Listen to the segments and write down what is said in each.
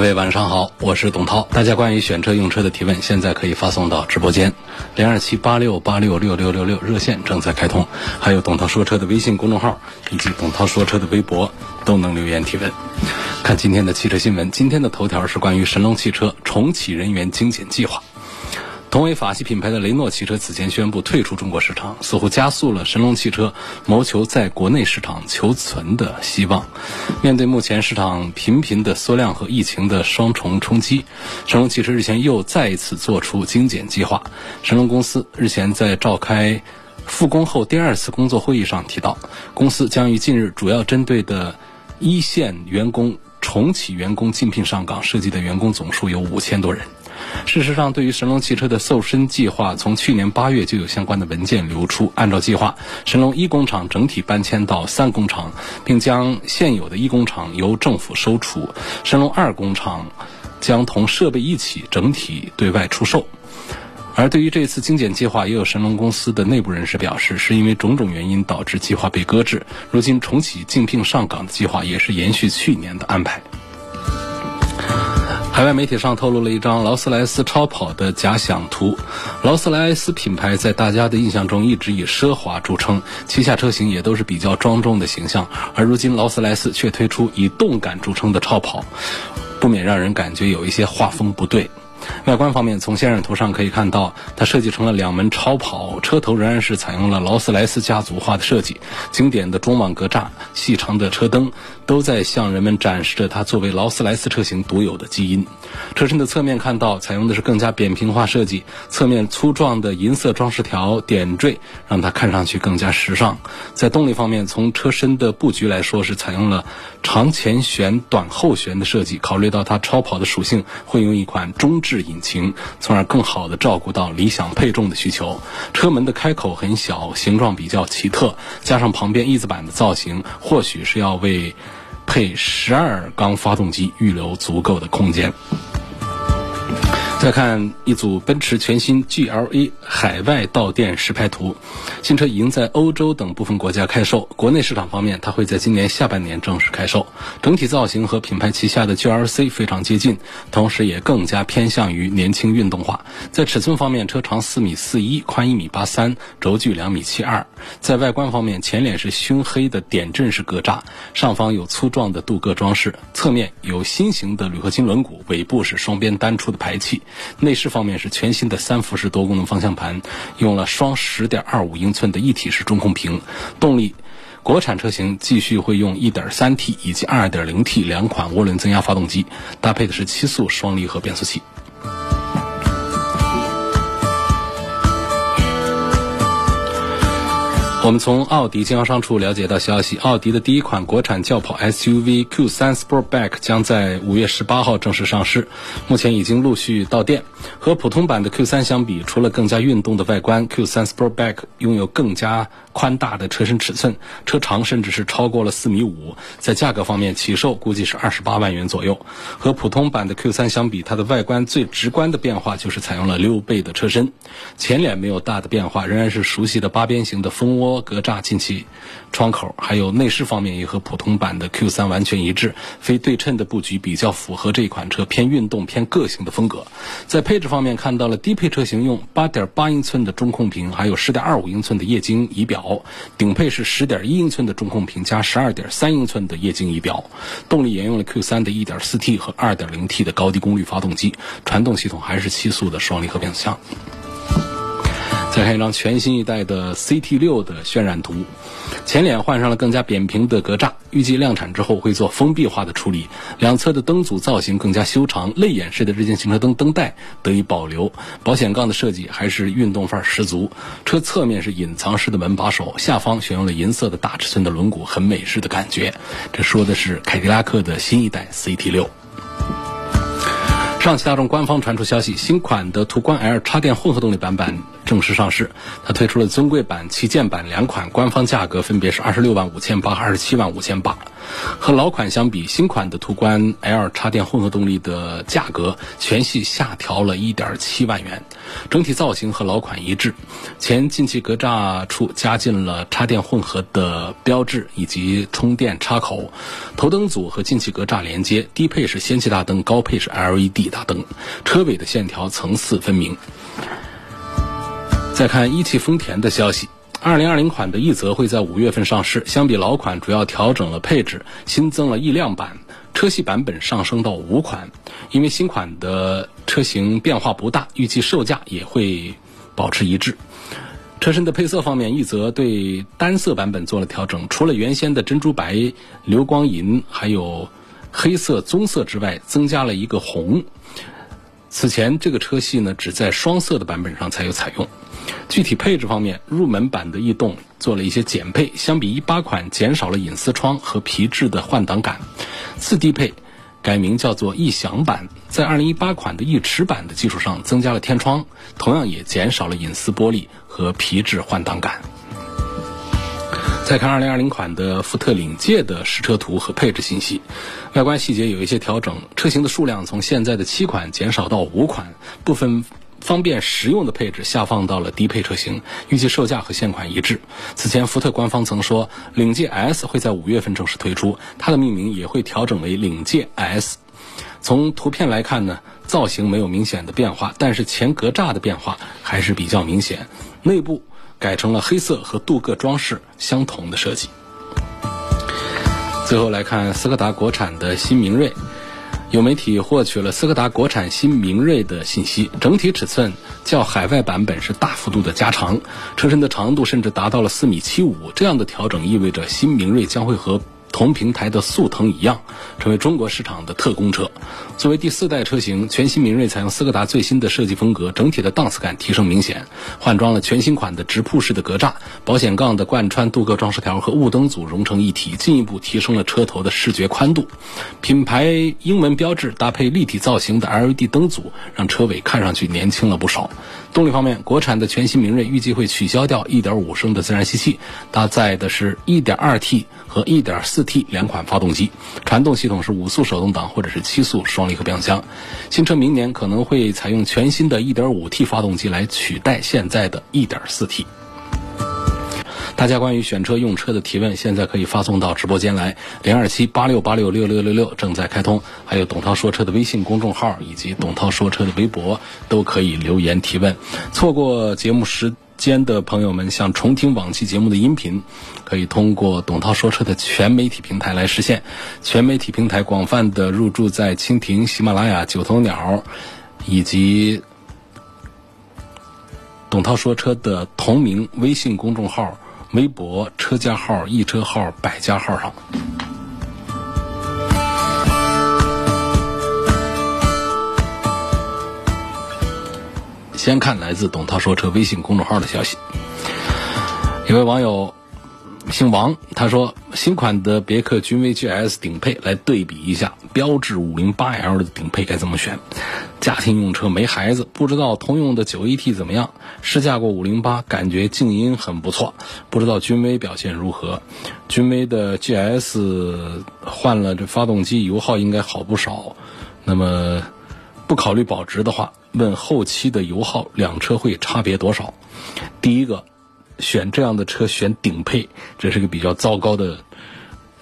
各位晚上好，我是董涛。大家关于选车用车的提问，现在可以发送到直播间零二七八六八六六六六六热线正在开通，还有董涛说车的微信公众号以及董涛说车的微博都能留言提问。看今天的汽车新闻，今天的头条是关于神龙汽车重启人员精简计划。同为法系品牌的雷诺汽车此前宣布退出中国市场，似乎加速了神龙汽车谋求在国内市场求存的希望。面对目前市场频频的缩量和疫情的双重冲击，神龙汽车日前又再一次做出精简计划。神龙公司日前在召开复工后第二次工作会议上提到，公司将于近日主要针对的一线员工重启员工竞聘上岗，涉及的员工总数有五千多人。事实上，对于神龙汽车的瘦身计划，从去年八月就有相关的文件流出。按照计划，神龙一工厂整体搬迁到三工厂，并将现有的一工厂由政府收储；神龙二工厂将同设备一起整体对外出售。而对于这次精简计划，也有神龙公司的内部人士表示，是因为种种原因导致计划被搁置。如今重启竞聘上岗的计划，也是延续去年的安排。海外媒体上透露了一张劳斯莱斯超跑的假想图。劳斯莱斯品牌在大家的印象中一直以奢华著称，旗下车型也都是比较庄重的形象。而如今劳斯莱斯却推出以动感著称的超跑，不免让人感觉有一些画风不对。外观方面，从渲染图上可以看到，它设计成了两门超跑，车头仍然是采用了劳斯莱斯家族化的设计，经典的中网格栅、细长的车灯，都在向人们展示着它作为劳斯莱斯车型独有的基因。车身的侧面看到，采用的是更加扁平化设计，侧面粗壮的银色装饰条点缀，让它看上去更加时尚。在动力方面，从车身的布局来说，是采用了长前悬、短后悬的设计，考虑到它超跑的属性，会用一款中置引擎，从而更好的照顾到理想配重的需求。车门的开口很小，形状比较奇特，加上旁边翼子板的造型，或许是要为配十二缸发动机预留足够的空间。再看一组奔驰全新 GLA 海外到店实拍图，新车已经在欧洲等部分国家开售。国内市场方面，它会在今年下半年正式开售。整体造型和品牌旗下的 GLC 非常接近，同时也更加偏向于年轻运动化。在尺寸方面，车长四米四一，宽一米八三，轴距两米七二。在外观方面，前脸是熏黑的点阵式格栅，上方有粗壮的镀铬装饰，侧面有新型的铝合金轮毂，尾部是双边单出的排气。内饰方面是全新的三辐式多功能方向盘，用了双十点二五英寸的一体式中控屏。动力，国产车型继续会用一点三 T 以及二点零 T 两款涡轮增压发动机，搭配的是七速双离合变速器。我们从奥迪经销商处了解到消息，奥迪的第一款国产轿跑 SUV Q3 Sportback 将在五月十八号正式上市，目前已经陆续到店。和普通版的 Q3 相比，除了更加运动的外观，Q3 Sportback 拥有更加宽大的车身尺寸，车长甚至是超过了四米五。在价格方面，起售估计是二十八万元左右。和普通版的 Q3 相比，它的外观最直观的变化就是采用了溜背的车身，前脸没有大的变化，仍然是熟悉的八边形的蜂窝。格栅进气窗口，还有内饰方面也和普通版的 Q3 完全一致，非对称的布局比较符合这款车偏运动、偏个性的风格。在配置方面，看到了低配车型用8.8英寸的中控屏，还有10.25英寸的液晶仪表；顶配是10.1英寸的中控屏加12.3英寸的液晶仪表。动力沿用了 Q3 的 1.4T 和 2.0T 的高低功率发动机，传动系统还是七速的双离合变速箱。再看一张全新一代的 CT 六的渲染图，前脸换上了更加扁平的格栅，预计量产之后会做封闭化的处理。两侧的灯组造型更加修长，泪眼式的日间行车灯灯带得以保留。保险杠的设计还是运动范儿十足。车侧面是隐藏式的门把手，下方选用了银色的大尺寸的轮毂，很美式的感觉。这说的是凯迪拉克的新一代 CT 六。上汽大众官方传出消息，新款的途观 L 插电混合动力版本正式上市。它推出了尊贵版、旗舰版两款，官方价格分别是二十六万五千八和二十七万五千八。和老款相比，新款的途观 L 插电混合动力的价格全系下调了一点七万元。整体造型和老款一致，前进气格栅处加进了插电混合的标志以及充电插口。头灯组和进气格栅连接，低配是氙气大灯，高配是 LED 大灯。车尾的线条层次分明。再看一汽丰田的消息。二零二零款的奕泽会在五月份上市，相比老款主要调整了配置，新增了逸量版，车系版本上升到五款。因为新款的车型变化不大，预计售价也会保持一致。车身的配色方面，一则对单色版本做了调整，除了原先的珍珠白、流光银，还有黑色、棕色之外，增加了一个红。此前这个车系呢，只在双色的版本上才有采用。具体配置方面，入门版的逸动做了一些减配，相比一八款减少了隐私窗和皮质的换挡杆。次低配改名叫做逸享版，在二零一八款的逸驰版的基础上增加了天窗，同样也减少了隐私玻璃和皮质换挡杆。再看二零二零款的福特领界的实车图和配置信息，外观细节有一些调整，车型的数量从现在的七款减少到五款，部分。方便实用的配置下放到了低配车型，预计售价和现款一致。此前福特官方曾说，领界 S 会在五月份正式推出，它的命名也会调整为领界 S。从图片来看呢，造型没有明显的变化，但是前格栅的变化还是比较明显，内部改成了黑色和镀铬装饰相同的设计。最后来看斯柯达国产的新明锐。有媒体获取了斯柯达国产新明锐的信息，整体尺寸较海外版本是大幅度的加长，车身的长度甚至达到了四米七五。这样的调整意味着新明锐将会和。同平台的速腾一样，成为中国市场的特供车。作为第四代车型，全新明锐采用斯柯达最新的设计风格，整体的档次感提升明显。换装了全新款的直瀑式的格栅，保险杠的贯穿镀铬装饰条和雾灯组融成一体，进一步提升了车头的视觉宽度。品牌英文标志搭配立体造型的 LED 灯组，让车尾看上去年轻了不少。动力方面，国产的全新明锐预计会取消掉1.5升的自然吸气，搭载的是 1.2T 和1.4。T 和 1.4T 两款发动机，传动系统是五速手动挡或者是七速双离合变速箱。新车明年可能会采用全新的 1.5T 发动机来取代现在的 1.4T。大家关于选车用车的提问，现在可以发送到直播间来，零二七八六八六六六六六正在开通，还有董涛说车的微信公众号以及董涛说车的微博都可以留言提问。错过节目时。间的朋友们想重听往期节目的音频，可以通过董涛说车的全媒体平台来实现。全媒体平台广泛的入驻在蜻蜓、喜马拉雅、九头鸟以及董涛说车的同名微信公众号、微博、车家号、易车号、百家号上。先看来自董涛说车微信公众号的消息，一位网友姓王，他说新款的别克君威 GS 顶配来对比一下标致 508L 的顶配该怎么选？家庭用车没孩子，不知道通用的 9AT 怎么样？试驾过508，感觉静音很不错，不知道君威表现如何？君威的 GS 换了这发动机，油耗应该好不少。那么不考虑保值的话？问后期的油耗，两车会差别多少？第一个，选这样的车选顶配，这是个比较糟糕的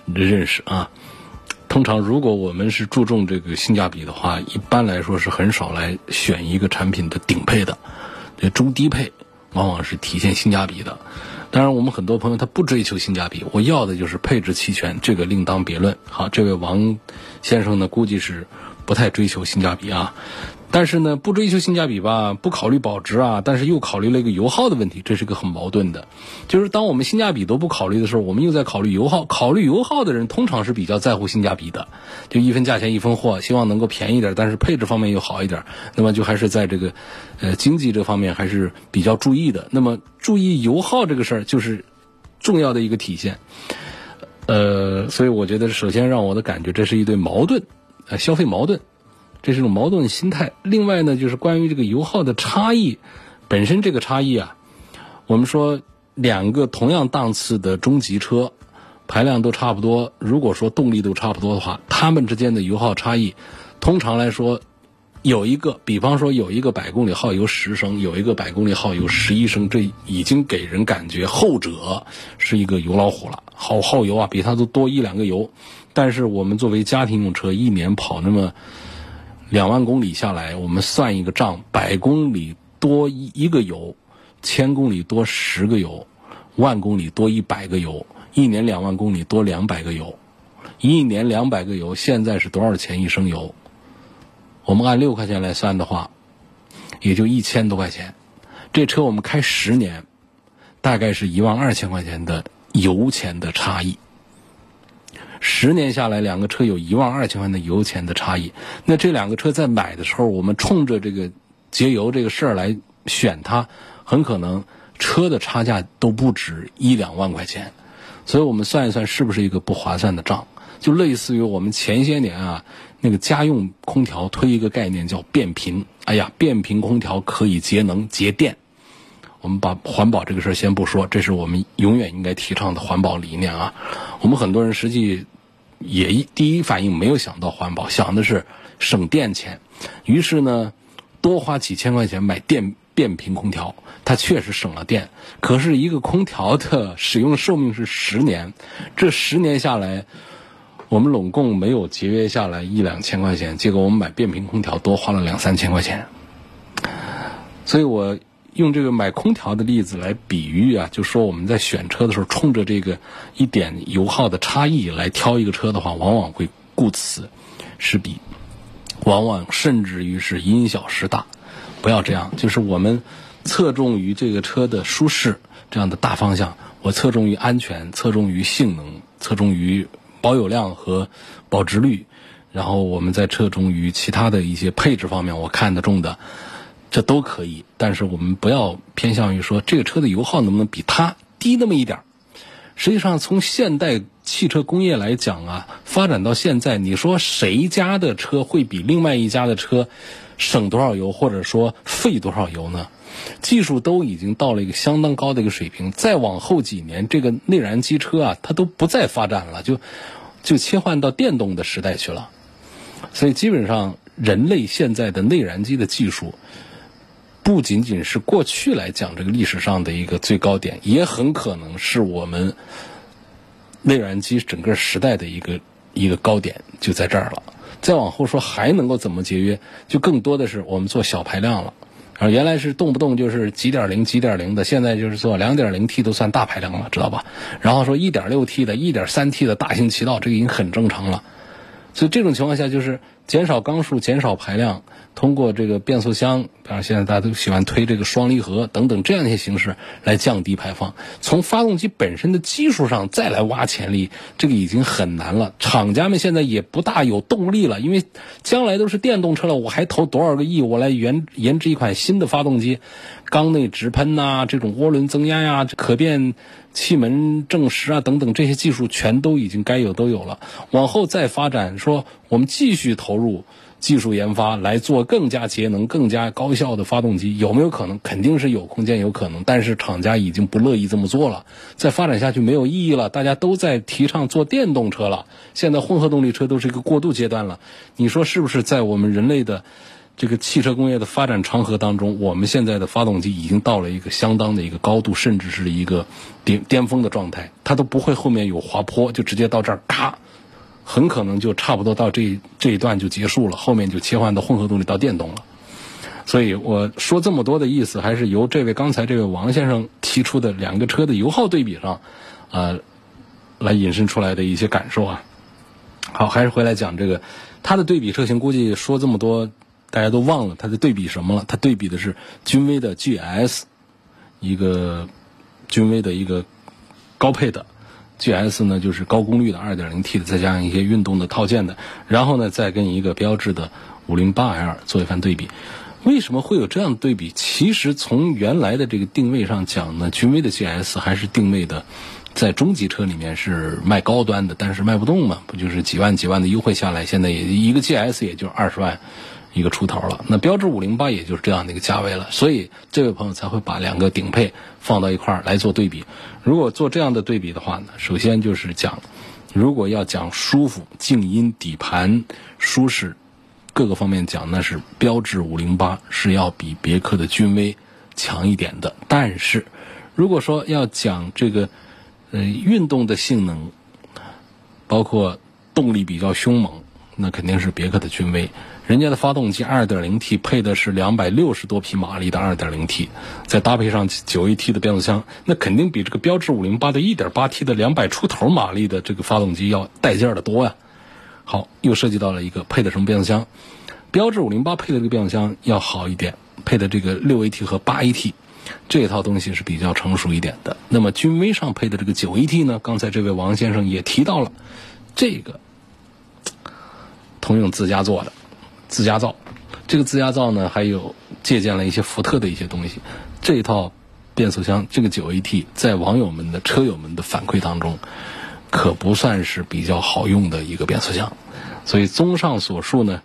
认识啊。通常，如果我们是注重这个性价比的话，一般来说是很少来选一个产品的顶配的。这中低配往往是体现性价比的。当然，我们很多朋友他不追求性价比，我要的就是配置齐全，这个另当别论。好，这位王先生呢，估计是不太追求性价比啊。但是呢，不追求性价比吧，不考虑保值啊，但是又考虑了一个油耗的问题，这是个很矛盾的。就是当我们性价比都不考虑的时候，我们又在考虑油耗。考虑油耗的人通常是比较在乎性价比的，就一分价钱一分货，希望能够便宜点，但是配置方面又好一点。那么就还是在这个呃经济这方面还是比较注意的。那么注意油耗这个事儿就是重要的一个体现。呃，所以我觉得首先让我的感觉，这是一对矛盾，呃，消费矛盾。这是一种矛盾心态。另外呢，就是关于这个油耗的差异，本身这个差异啊，我们说两个同样档次的中级车，排量都差不多，如果说动力都差不多的话，它们之间的油耗差异，通常来说，有一个，比方说有一个百公里耗油十升，有一个百公里耗油十一升，这已经给人感觉后者是一个油老虎了，好耗油啊，比它都多一两个油。但是我们作为家庭用车，一年跑那么。两万公里下来，我们算一个账：百公里多一一个油，千公里多十个油，万公里多一百个油，一年两万公里多两百个油，一年两百个油，现在是多少钱一升油？我们按六块钱来算的话，也就一千多块钱。这车我们开十年，大概是一万二千块钱的油钱的差异。十年下来，两个车有一万二千万的油钱的差异。那这两个车在买的时候，我们冲着这个节油这个事儿来选它，很可能车的差价都不止一两万块钱。所以我们算一算，是不是一个不划算的账？就类似于我们前些年啊，那个家用空调推一个概念叫变频。哎呀，变频空调可以节能节电。我们把环保这个事儿先不说，这是我们永远应该提倡的环保理念啊。我们很多人实际也一第一反应没有想到环保，想的是省电钱。于是呢，多花几千块钱买电变频空调，它确实省了电。可是一个空调的 使用寿命是十年，这十年下来，我们拢共没有节约下来一两千块钱，结果我们买变频空调多花了两三千块钱。所以我。用这个买空调的例子来比喻啊，就说我们在选车的时候，冲着这个一点油耗的差异来挑一个车的话，往往会顾此失彼，往往甚至于是因小失大。不要这样，就是我们侧重于这个车的舒适这样的大方向，我侧重于安全，侧重于性能，侧重于保有量和保值率，然后我们再侧重于其他的一些配置方面，我看得中的。这都可以，但是我们不要偏向于说这个车的油耗能不能比它低那么一点儿。实际上，从现代汽车工业来讲啊，发展到现在，你说谁家的车会比另外一家的车省多少油，或者说费多少油呢？技术都已经到了一个相当高的一个水平。再往后几年，这个内燃机车啊，它都不再发展了，就就切换到电动的时代去了。所以，基本上人类现在的内燃机的技术。不仅仅是过去来讲这个历史上的一个最高点，也很可能是我们内燃机整个时代的一个一个高点，就在这儿了。再往后说还能够怎么节约，就更多的是我们做小排量了。啊，原来是动不动就是几点零几点零的，现在就是做两点零 T 都算大排量了，知道吧？然后说一点六 T 的、一点三 T 的大行其道，这个已经很正常了。所以这种情况下就是减少缸数、减少排量。通过这个变速箱，比方现在大家都喜欢推这个双离合等等这样一些形式来降低排放。从发动机本身的技术上再来挖潜力，这个已经很难了。厂家们现在也不大有动力了，因为将来都是电动车了，我还投多少个亿，我来研研制一款新的发动机，缸内直喷呐，这种涡轮增压呀，可变气门正时啊等等这些技术全都已经该有都有了。往后再发展，说我们继续投入。技术研发来做更加节能、更加高效的发动机，有没有可能？肯定是有空间，有可能。但是厂家已经不乐意这么做了，再发展下去没有意义了。大家都在提倡做电动车了，现在混合动力车都是一个过渡阶段了。你说是不是？在我们人类的这个汽车工业的发展长河当中，我们现在的发动机已经到了一个相当的一个高度，甚至是一个顶巅峰的状态，它都不会后面有滑坡，就直接到这儿咔。很可能就差不多到这 这一段就结束了，后面就切换到混合动力到电动了。所以我说这么多的意思，还是由这位刚才这位王先生提出的两个车的油耗对比上，呃，来引申出来的一些感受啊。好，还是回来讲这个，它的对比车型，估计说这么多大家都忘了它在对比什么了？它对比的是君威的 GS，一个君威的一个高配的 GS 呢，就是高功率的 2.0T 的，再加上一些运动的套件的，然后呢，再跟一个标致的 508L 做一番对比。为什么会有这样的对比？其实从原来的这个定位上讲呢，君威的 GS 还是定位的。在中级车里面是卖高端的，但是卖不动嘛，不就是几万几万的优惠下来，现在也一个 GS 也就二十万一个出头了。那标致五零八也就是这样的一个价位了，所以这位朋友才会把两个顶配放到一块来做对比。如果做这样的对比的话呢，首先就是讲，如果要讲舒服、静音、底盘舒适各个方面讲，那是标致五零八是要比别克的君威强一点的。但是如果说要讲这个，呃，运动的性能，包括动力比较凶猛，那肯定是别克的君威。人家的发动机 2.0T 配的是260多匹马力的 2.0T，再搭配上 9AT 的变速箱，那肯定比这个标致508的 1.8T 的200出头马力的这个发动机要带劲儿的多呀。好，又涉及到了一个配的什么变速箱？标致508配的这个变速箱要好一点，配的这个 6AT 和 8AT。这套东西是比较成熟一点的。那么君威上配的这个九 AT 呢？刚才这位王先生也提到了，这个 通用自家做的，自家造。这个自家造呢，还有借鉴了一些福特的一些东西。这一套变速箱，这个九 AT，在网友们的车友们的反馈当中，可不算是比较好用的一个变速箱。所以综上所述呢，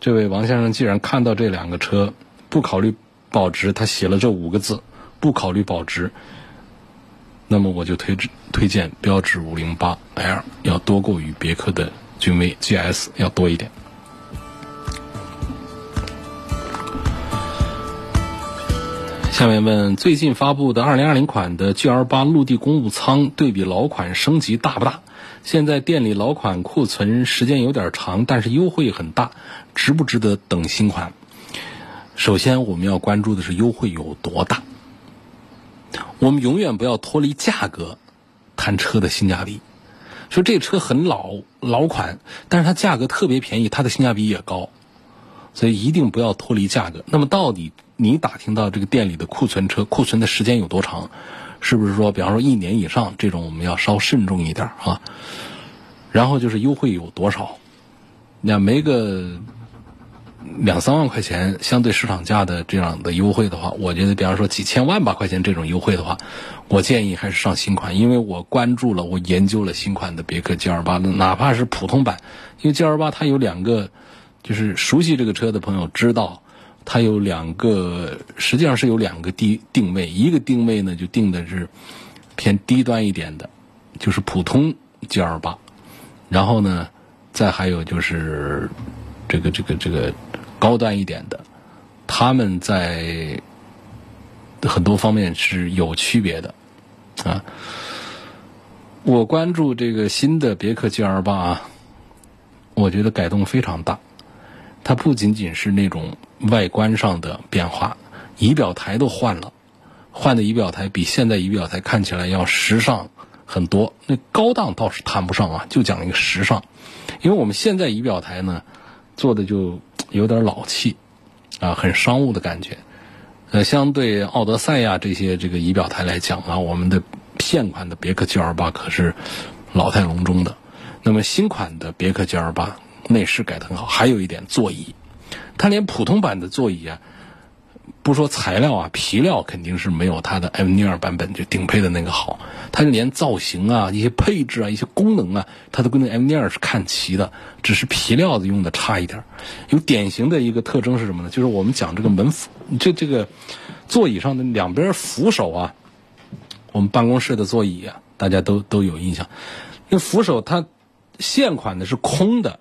这位王先生既然看到这两个车，不考虑。保值，他写了这五个字，不考虑保值，那么我就推推荐标致五零八 L 要多过于别克的君威 GS 要多一点。下面问：最近发布的二零二零款的 GL 八陆地公务舱对比老款升级大不大？现在店里老款库存时间有点长，但是优惠很大，值不值得等新款？首先，我们要关注的是优惠有多大。我们永远不要脱离价格谈车的性价比。说这车很老老款，但是它价格特别便宜，它的性价比也高，所以一定不要脱离价格。那么，到底你打听到这个店里的库存车库存的时间有多长？是不是说，比方说一年以上这种，我们要稍慎重一点啊？然后就是优惠有多少？那没个。两三万块钱相对市场价的这样的优惠的话，我觉得，比方说几千万把块钱这种优惠的话，我建议还是上新款，因为我关注了，我研究了新款的别克 GL 八，哪怕是普通版，因为 GL 八它有两个，就是熟悉这个车的朋友知道，它有两个，实际上是有两个定定位，一个定位呢就定的是偏低端一点的，就是普通 GL 八，然后呢，再还有就是这个这个这个。高端一点的，他们在很多方面是有区别的啊。我关注这个新的别克 GL 八啊，我觉得改动非常大。它不仅仅是那种外观上的变化，仪表台都换了，换的仪表台比现在仪表台看起来要时尚很多。那高档倒是谈不上啊，就讲一个时尚。因为我们现在仪表台呢做的就。有点老气，啊，很商务的感觉。呃，相对奥德赛呀这些这个仪表台来讲啊，我们的现款的别克 GL 八可是老态龙钟的。那么新款的别克 GL 八内饰改得很好，还有一点座椅，它连普通版的座椅啊。不说材料啊，皮料肯定是没有它的 M 尼尔版本就顶配的那个好。它连造型啊、一些配置啊、一些功能啊，它都跟那 M 尼尔是看齐的，只是皮料子用的差一点。有典型的一个特征是什么呢？就是我们讲这个门，这这个座椅上的两边扶手啊，我们办公室的座椅啊，大家都都有印象。那扶手它现款的是空的。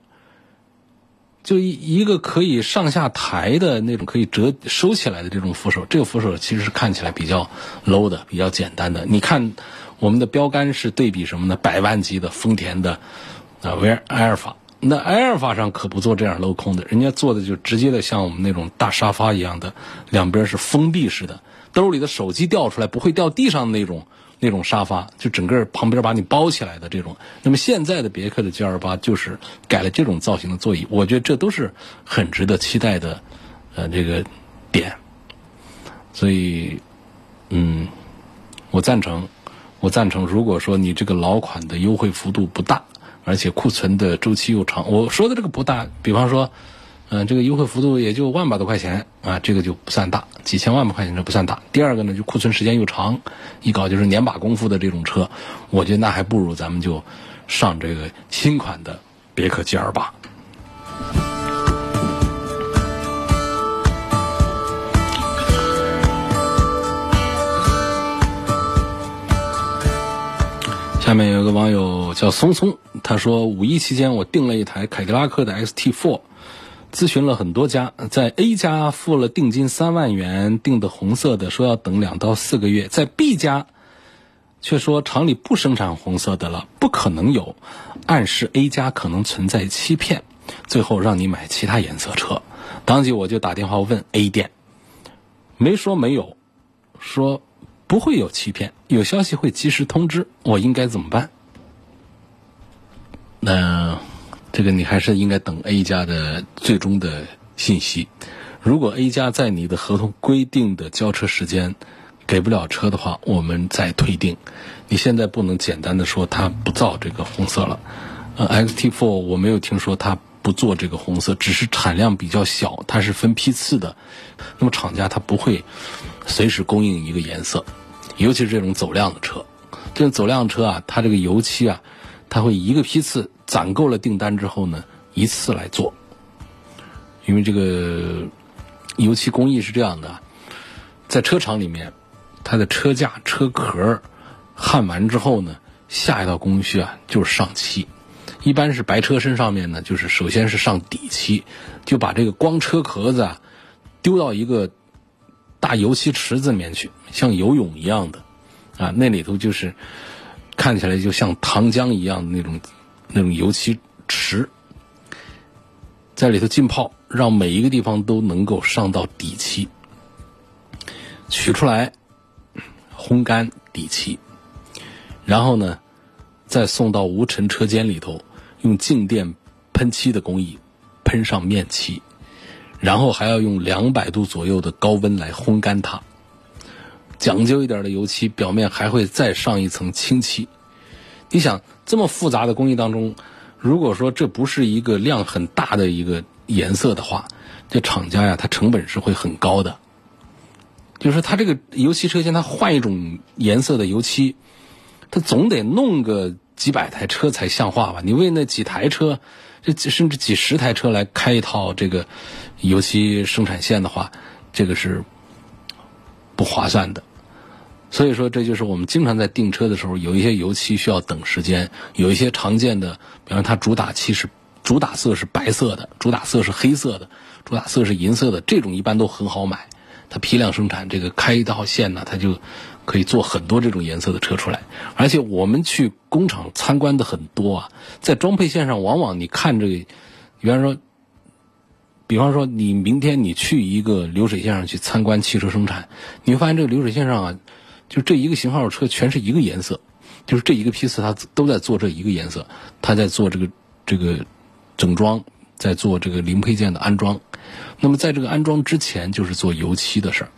就一一个可以上下抬的那种可以折收起来的这种扶手，这个扶手其实是看起来比较 low 的，比较简单的。你看我们的标杆是对比什么呢？百万级的丰田的啊，威埃尔法。那埃尔法上可不做这样镂空的，人家做的就直接的像我们那种大沙发一样的，两边是封闭式的，兜里的手机掉出来不会掉地上的那种。那种沙发就整个旁边把你包起来的这种，那么现在的别克的 G 二八就是改了这种造型的座椅，我觉得这都是很值得期待的呃这个点，所以嗯，我赞成，我赞成。如果说你这个老款的优惠幅度不大，而且库存的周期又长，我说的这个不大，比方说。嗯，这个优惠幅度也就万把多块钱啊，这个就不算大，几千万把块钱这不算大。第二个呢，就库存时间又长，一搞就是年把功夫的这种车，我觉得那还不如咱们就上这个新款的别克 GL 八。下面有个网友叫松松，他说五一期间我订了一台凯迪拉克的 XT4。咨询了很多家，在 A 家付了定金三万元订的红色的，说要等两到四个月；在 B 家却说厂里不生产红色的了，不可能有，暗示 A 家可能存在欺骗，最后让你买其他颜色车。当即我就打电话问 A 店，没说没有，说不会有欺骗，有消息会及时通知。我应该怎么办？那？这个你还是应该等 A 家的最终的信息。如果 A 家在你的合同规定的交车时间给不了车的话，我们再退订。你现在不能简单的说他不造这个红色了。呃，XT4 我没有听说他不做这个红色，只是产量比较小，它是分批次的。那么厂家他不会随时供应一个颜色，尤其是这种走量的车。这种走量车啊，它这个油漆啊，它会一个批次。攒够了订单之后呢，一次来做，因为这个油漆工艺是这样的，在车厂里面，它的车架、车壳焊完之后呢，下一道工序啊就是上漆，一般是白车身上面呢，就是首先是上底漆，就把这个光车壳子啊丢到一个大油漆池子里面去，像游泳一样的啊，那里头就是看起来就像糖浆一样的那种。那种油漆池，在里头浸泡，让每一个地方都能够上到底漆，取出来，烘干底漆，然后呢，再送到无尘车间里头，用静电喷漆的工艺喷上面漆，然后还要用两百度左右的高温来烘干它。讲究一点的油漆表面还会再上一层清漆。你想这么复杂的工艺当中，如果说这不是一个量很大的一个颜色的话，这厂家呀，它成本是会很高的。就是它这个油漆车间，它换一种颜色的油漆，它总得弄个几百台车才像话吧？你为那几台车，这甚至几十台车来开一套这个油漆生产线的话，这个是不划算的。所以说，这就是我们经常在订车的时候，有一些油漆需要等时间，有一些常见的，比方它主打漆是主打色是白色的，主打色是黑色的，主打色是银色的，这种一般都很好买。它批量生产，这个开一道线呢，它就可以做很多这种颜色的车出来。而且我们去工厂参观的很多啊，在装配线上，往往你看这个，比方说，比方说你明天你去一个流水线上去参观汽车生产，你会发现这个流水线上啊。就这一个型号的车全是一个颜色，就是这一个批次它都在做这一个颜色，它在做这个这个整装，在做这个零配件的安装。那么在这个安装之前，就是做油漆的事儿。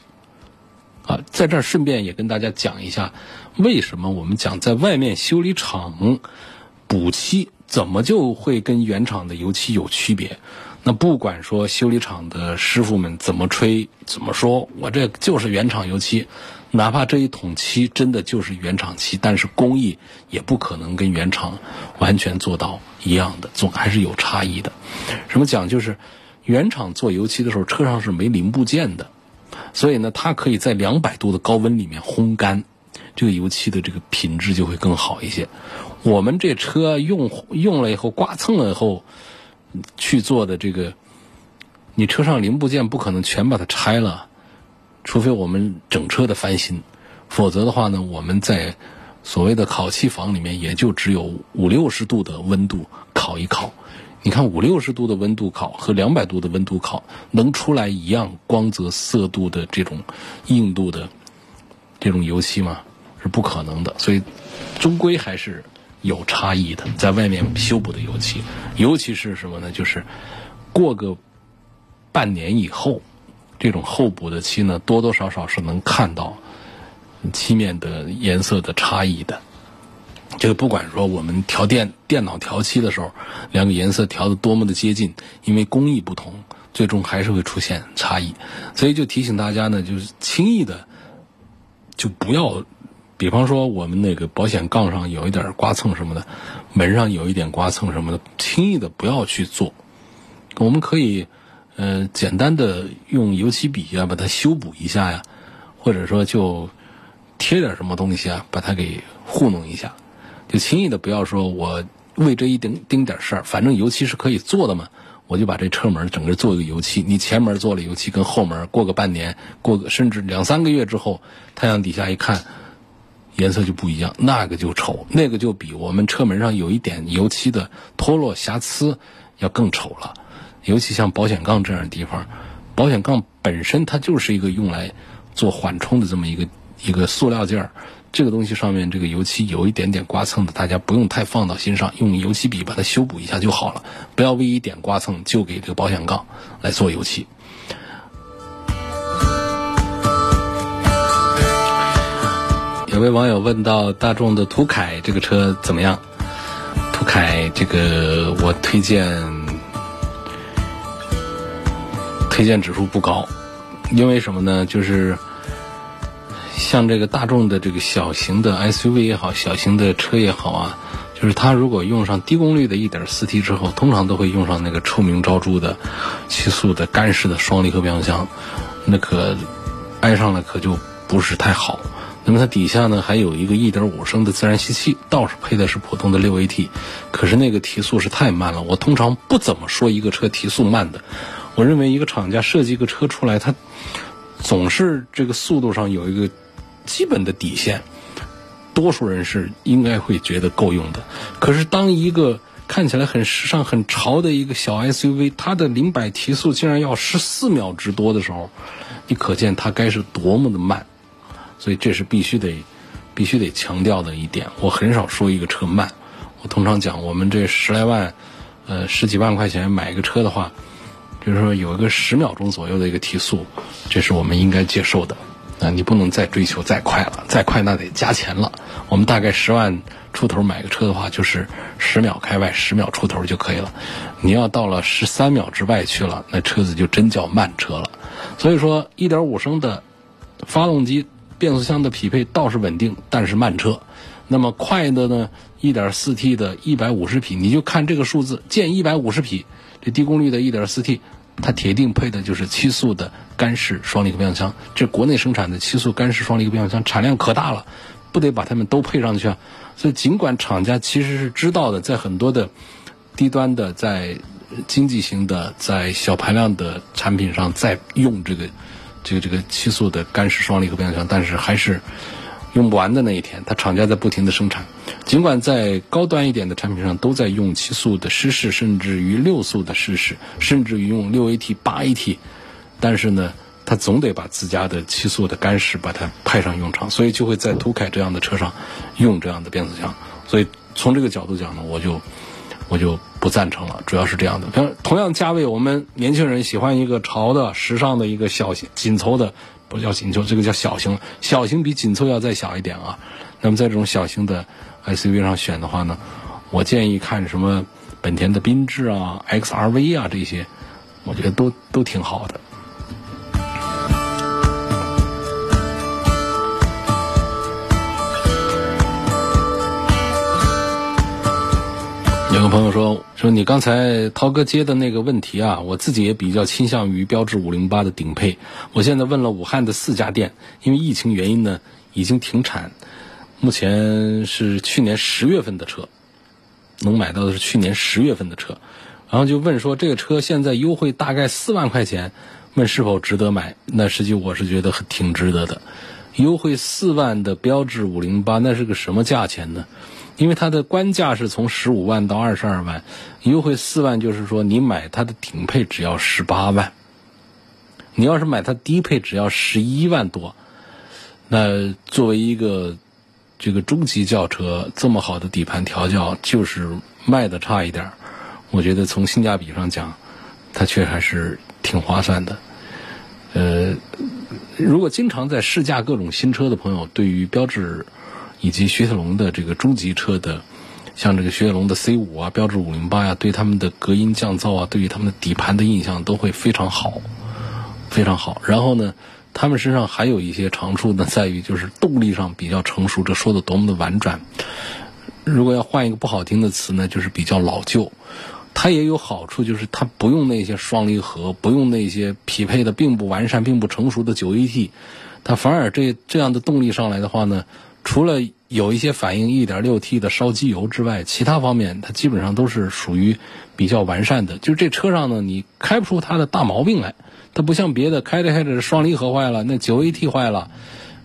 啊，在这儿顺便也跟大家讲一下，为什么我们讲在外面修理厂补漆，怎么就会跟原厂的油漆有区别？那不管说修理厂的师傅们怎么吹，怎么说我这就是原厂油漆。哪怕这一桶漆真的就是原厂漆，但是工艺也不可能跟原厂完全做到一样的，总还是有差异的。什么讲？就是原厂做油漆的时候，车上是没零部件的，所以呢，它可以在两百度的高温里面烘干，这个油漆的这个品质就会更好一些。我们这车用用了以后刮蹭了以后去做的这个，你车上零部件不可能全把它拆了。除非我们整车的翻新，否则的话呢，我们在所谓的烤漆房里面，也就只有五六十度的温度烤一烤。你看五六十度的温度烤和两百度的温度烤，能出来一样光泽、色度的这种硬度的这种油漆吗？是不可能的。所以，终归还是有差异的。在外面修补的油漆，尤其是什么呢？就是过个半年以后。这种厚补的漆呢，多多少少是能看到漆面的颜色的差异的。这个不管说我们调电电脑调漆的时候，两个颜色调的多么的接近，因为工艺不同，最终还是会出现差异。所以就提醒大家呢，就是轻易的就不要，比方说我们那个保险杠上有一点刮蹭什么的，门上有一点刮蹭什么的，轻易的不要去做。我们可以呃简单的用油漆笔啊把它修补一下呀，或者说就贴点什么东西啊把它给糊弄一下。就轻易的不要说，我为这一丁丁点事儿，反正油漆是可以做的嘛，我就把这车门整个做一个油漆。你前门做了油漆，跟后门过个半年，过个甚至两三个月之后，太阳底下一看，颜色就不一样，那个就丑，那个就比我们车门上有一点油漆的脱落瑕疵要更丑了。尤其像保险杠这样的地方，保险杠本身它就是一个用来做缓冲的这么一个一个塑料件儿。这个东西上面这个油漆有一点点刮蹭的，大家不用太放到心上，用油漆笔把它修补一下就好了。不要为一点刮蹭就给这个保险杠来做油漆。有位网友问到大众的途凯这个车怎么样？途凯这个我推荐推荐指数不高，因为什么呢？就是。像这个大众的这个小型的 SUV 也好，小型的车也好啊，就是它如果用上低功率的 1.4T 之后，通常都会用上那个臭名昭著的七速的干式的双离合变速箱，那可挨上了可就不是太好。那么它底下呢还有一个1.5升的自然吸气，倒是配的是普通的 6AT，可是那个提速是太慢了。我通常不怎么说一个车提速慢的，我认为一个厂家设计一个车出来，它总是这个速度上有一个。基本的底线，多数人是应该会觉得够用的。可是，当一个看起来很时尚、很潮的一个小 SUV，它的零百提速竟然要十四秒之多的时候，你可见它该是多么的慢。所以，这是必须得、必须得强调的一点。我很少说一个车慢，我通常讲，我们这十来万、呃十几万块钱买一个车的话，就是说有一个十秒钟左右的一个提速，这是我们应该接受的。啊，你不能再追求再快了，再快那得加钱了。我们大概十万出头买个车的话，就是十秒开外，十秒出头就可以了。你要到了十三秒之外去了，那车子就真叫慢车了。所以说，一点五升的发动机变速箱的匹配倒是稳定，但是慢车。那么快的呢，一点四 T 的一百五十匹，你就看这个数字，建一百五十匹，这低功率的一点四 T。它铁定配的就是七速的干式双离合变速箱，这国内生产的七速干式双离合变速箱产量可大了，不得把它们都配上去啊！所以尽管厂家其实是知道的，在很多的低端的、在经济型的、在小排量的产品上在用这个这个这个七速的干式双离合变速箱，但是还是。用不完的那一天，它厂家在不停的生产。尽管在高端一点的产品上都在用七速的湿式，甚至于六速的湿式，甚至于用六 AT、八 AT，但是呢，它总得把自家的七速的干式把它派上用场，所以就会在途凯这样的车上用这样的变速箱。所以从这个角度讲呢，我就我就不赞成了。主要是这样的，像同样价位，我们年轻人喜欢一个潮的、时尚的一个小型紧凑的。不叫紧凑，这个叫小型。小型比紧凑要再小一点啊。那么在这种小型的 SUV 上选的话呢，我建议看什么本田的缤智啊、XRV 啊这些，我觉得都都挺好的。有个朋友说说你刚才涛哥接的那个问题啊，我自己也比较倾向于标致五零八的顶配。我现在问了武汉的四家店，因为疫情原因呢，已经停产。目前是去年十月份的车，能买到的是去年十月份的车。然后就问说这个车现在优惠大概四万块钱，问是否值得买？那实际我是觉得挺值得的。优惠四万的标致五零八，那是个什么价钱呢？因为它的官价是从十五万到二十二万，优惠四万，就是说你买它的顶配只要十八万，你要是买它低配只要十一万多，那作为一个这个中级轿车，这么好的底盘调教，就是卖的差一点我觉得从性价比上讲，它却还是挺划算的。呃，如果经常在试驾各种新车的朋友，对于标致以及雪铁龙的这个中级车的，像这个雪铁龙的 C 五啊、标致五零八呀，对他们的隔音降噪啊，对于他们的底盘的印象都会非常好，非常好。然后呢，他们身上还有一些长处呢，在于就是动力上比较成熟，这说的多么的婉转。如果要换一个不好听的词呢，就是比较老旧。它也有好处，就是它不用那些双离合，不用那些匹配的并不完善、并不成熟的九 AT，它反而这这样的动力上来的话呢，除了有一些反映一点六 T 的烧机油之外，其他方面它基本上都是属于比较完善的。就是这车上呢，你开不出它的大毛病来。它不像别的开着开着双离合坏了，那九 AT 坏了，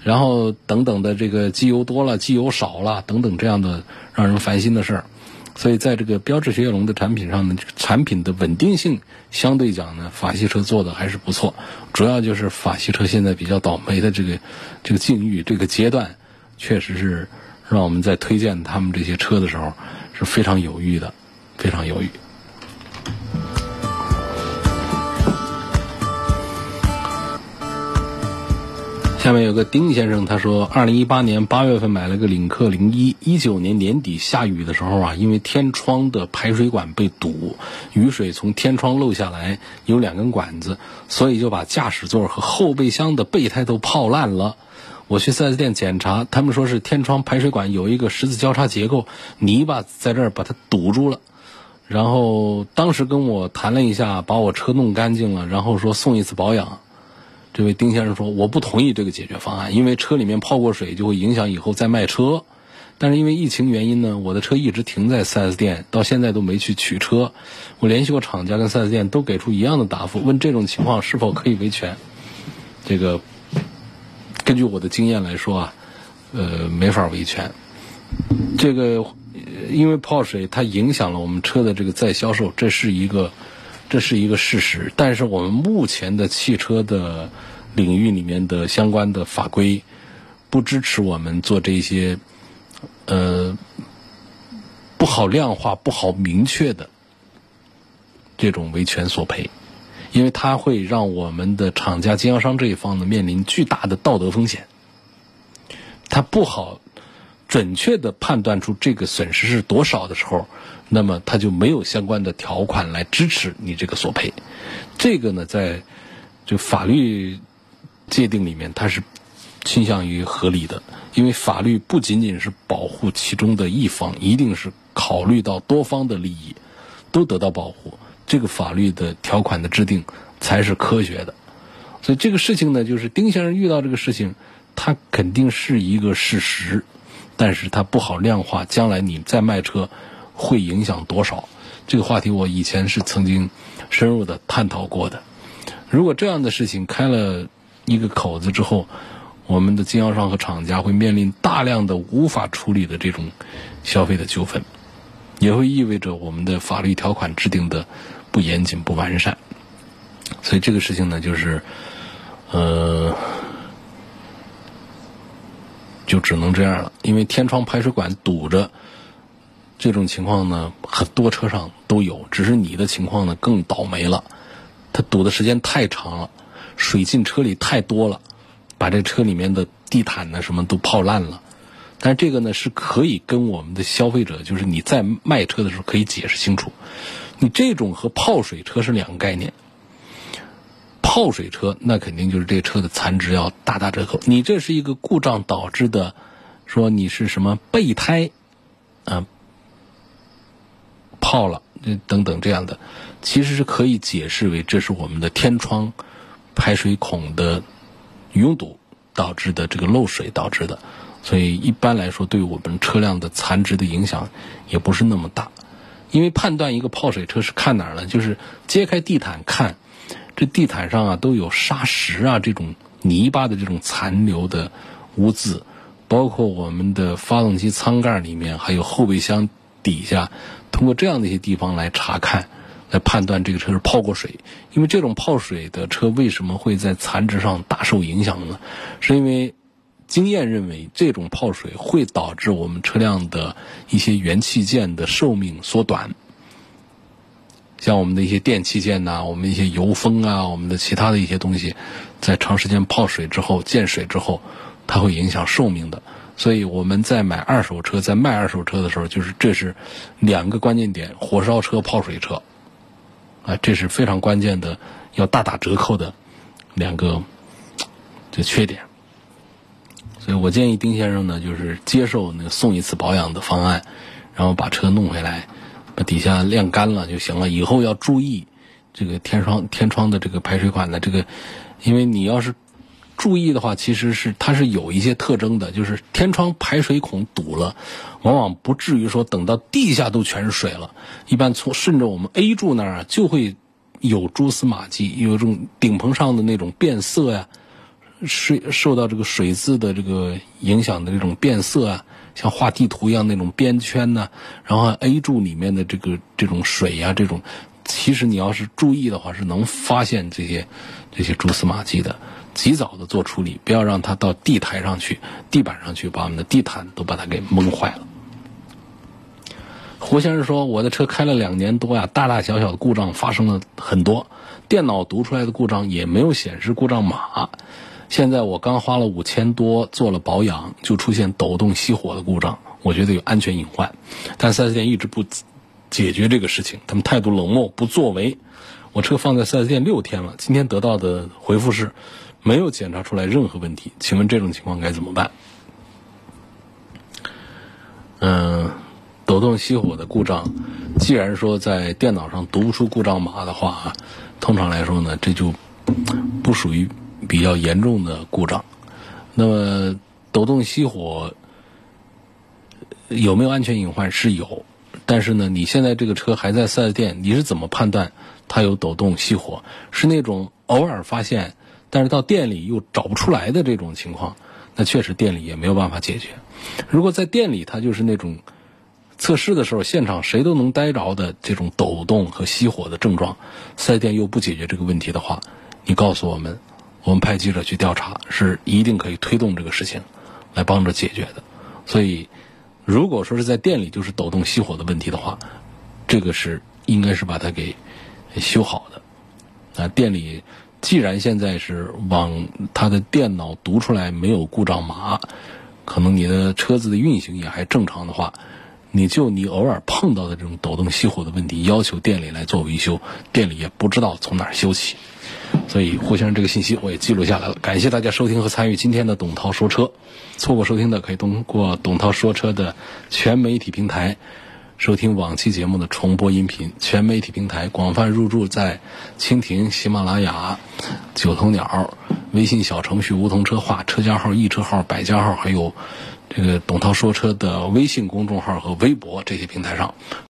然后等等的这个机油多了、机油少了等等这样的让人烦心的事儿。所以，在这个标致雪铁龙的产品上呢，产品的稳定性相对讲呢，法系车做的还是不错。主要就是法系车现在比较倒霉的这个这个境遇，这个阶段，确实是让我们在推荐他们这些车的时候是非常犹豫的，非常犹豫。下面有个丁先生，他说，二零一八年八月份买了个领克零一，一九年年底下雨的时候啊，因为天窗的排水管被堵，雨水从天窗漏下来，有两根管子，所以就把驾驶座和后备箱的备胎都泡烂了。我去 4S 店检查，他们说是天窗排水管有一个十字交叉结构，泥巴在这儿把它堵住了。然后当时跟我谈了一下，把我车弄干净了，然后说送一次保养。这位丁先生说：“我不同意这个解决方案，因为车里面泡过水就会影响以后再卖车。但是因为疫情原因呢，我的车一直停在 4S 店，到现在都没去取车。我联系过厂家跟 4S 店，都给出一样的答复，问这种情况是否可以维权。这个根据我的经验来说啊，呃，没法维权。这个因为泡水它影响了我们车的这个再销售，这是一个。”这是一个事实，但是我们目前的汽车的领域里面的相关的法规不支持我们做这些呃不好量化、不好明确的这种维权索赔，因为它会让我们的厂家经销商这一方呢面临巨大的道德风险，它不好准确的判断出这个损失是多少的时候。那么它就没有相关的条款来支持你这个索赔，这个呢，在就法律界定里面，它是倾向于合理的，因为法律不仅仅是保护其中的一方，一定是考虑到多方的利益都得到保护，这个法律的条款的制定才是科学的。所以这个事情呢，就是丁先生遇到这个事情，他肯定是一个事实，但是他不好量化，将来你再卖车。会影响多少？这个话题我以前是曾经深入的探讨过的。如果这样的事情开了一个口子之后，我们的经销商和厂家会面临大量的无法处理的这种消费的纠纷，也会意味着我们的法律条款制定的不严谨、不完善。所以这个事情呢，就是呃，就只能这样了，因为天窗排水管堵着。这种情况呢，很多车上都有，只是你的情况呢更倒霉了。它堵的时间太长了，水进车里太多了，把这车里面的地毯呢什么都泡烂了。但这个呢是可以跟我们的消费者，就是你在卖车的时候可以解释清楚。你这种和泡水车是两个概念。泡水车那肯定就是这车的残值要大打折扣。你这是一个故障导致的，说你是什么备胎，啊？泡了，这等等这样的，其实是可以解释为这是我们的天窗排水孔的拥堵导致的这个漏水导致的，所以一般来说对我们车辆的残值的影响也不是那么大。因为判断一个泡水车是看哪儿呢？就是揭开地毯看，这地毯上啊都有沙石啊这种泥巴的这种残留的污渍，包括我们的发动机舱盖里面，还有后备箱底下。通过这样的一些地方来查看，来判断这个车是泡过水。因为这种泡水的车为什么会在残值上大受影响呢？是因为经验认为这种泡水会导致我们车辆的一些元器件的寿命缩短。像我们的一些电器件呐，我们一些油封啊，我们的其他的一些东西，在长时间泡水之后、见水之后，它会影响寿命的。所以我们在买二手车、在卖二手车的时候，就是这是两个关键点：火烧车、泡水车，啊，这是非常关键的，要大打折扣的两个这缺点。我建议丁先生呢，就是接受那个送一次保养的方案，然后把车弄回来，把底下晾干了就行了。以后要注意这个天窗天窗的这个排水管的这个，因为你要是。注意的话，其实是它是有一些特征的，就是天窗排水孔堵了，往往不至于说等到地下都全是水了。一般从顺着我们 A 柱那儿就会有蛛丝马迹，有这种顶棚上的那种变色呀，水受到这个水渍的这个影响的这种变色啊，像画地图一样那种边圈呢。然后 A 柱里面的这个这种水呀，这种其实你要是注意的话，是能发现这些这些蛛丝马迹的。及早的做处理，不要让它到地台上去、地板上去，把我们的地毯都把它给蒙坏了。胡先生说：“我的车开了两年多呀，大大小小的故障发生了很多，电脑读出来的故障也没有显示故障码。现在我刚花了五千多做了保养，就出现抖动熄火的故障，我觉得有安全隐患。但四 S 店一直不解决这个事情，他们态度冷漠不作为。我车放在四 S 店六天了，今天得到的回复是。”没有检查出来任何问题，请问这种情况该怎么办？嗯，抖动熄火的故障，既然说在电脑上读不出故障码的话啊，通常来说呢，这就不属于比较严重的故障。那么抖动熄火有没有安全隐患？是有，但是呢，你现在这个车还在四 S 店，你是怎么判断它有抖动熄火？是那种偶尔发现？但是到店里又找不出来的这种情况，那确实店里也没有办法解决。如果在店里它就是那种测试的时候，现场谁都能待着的这种抖动和熄火的症状，四 S 店又不解决这个问题的话，你告诉我们，我们派记者去调查，是一定可以推动这个事情来帮着解决的。所以，如果说是在店里就是抖动熄火的问题的话，这个是应该是把它给修好的。啊，店里。既然现在是往他的电脑读出来没有故障码，可能你的车子的运行也还正常的话，你就你偶尔碰到的这种抖动熄火的问题，要求店里来做维修，店里也不知道从哪儿修起。所以胡先生这个信息我也记录下来了，感谢大家收听和参与今天的董涛说车。错过收听的可以通过董涛说车的全媒体平台。收听往期节目的重播音频，全媒体平台广泛入驻在蜻蜓、喜马拉雅、九头鸟、微信小程序“梧桐车话”、车家号、易车号、百家号，还有这个董涛说车的微信公众号和微博这些平台上。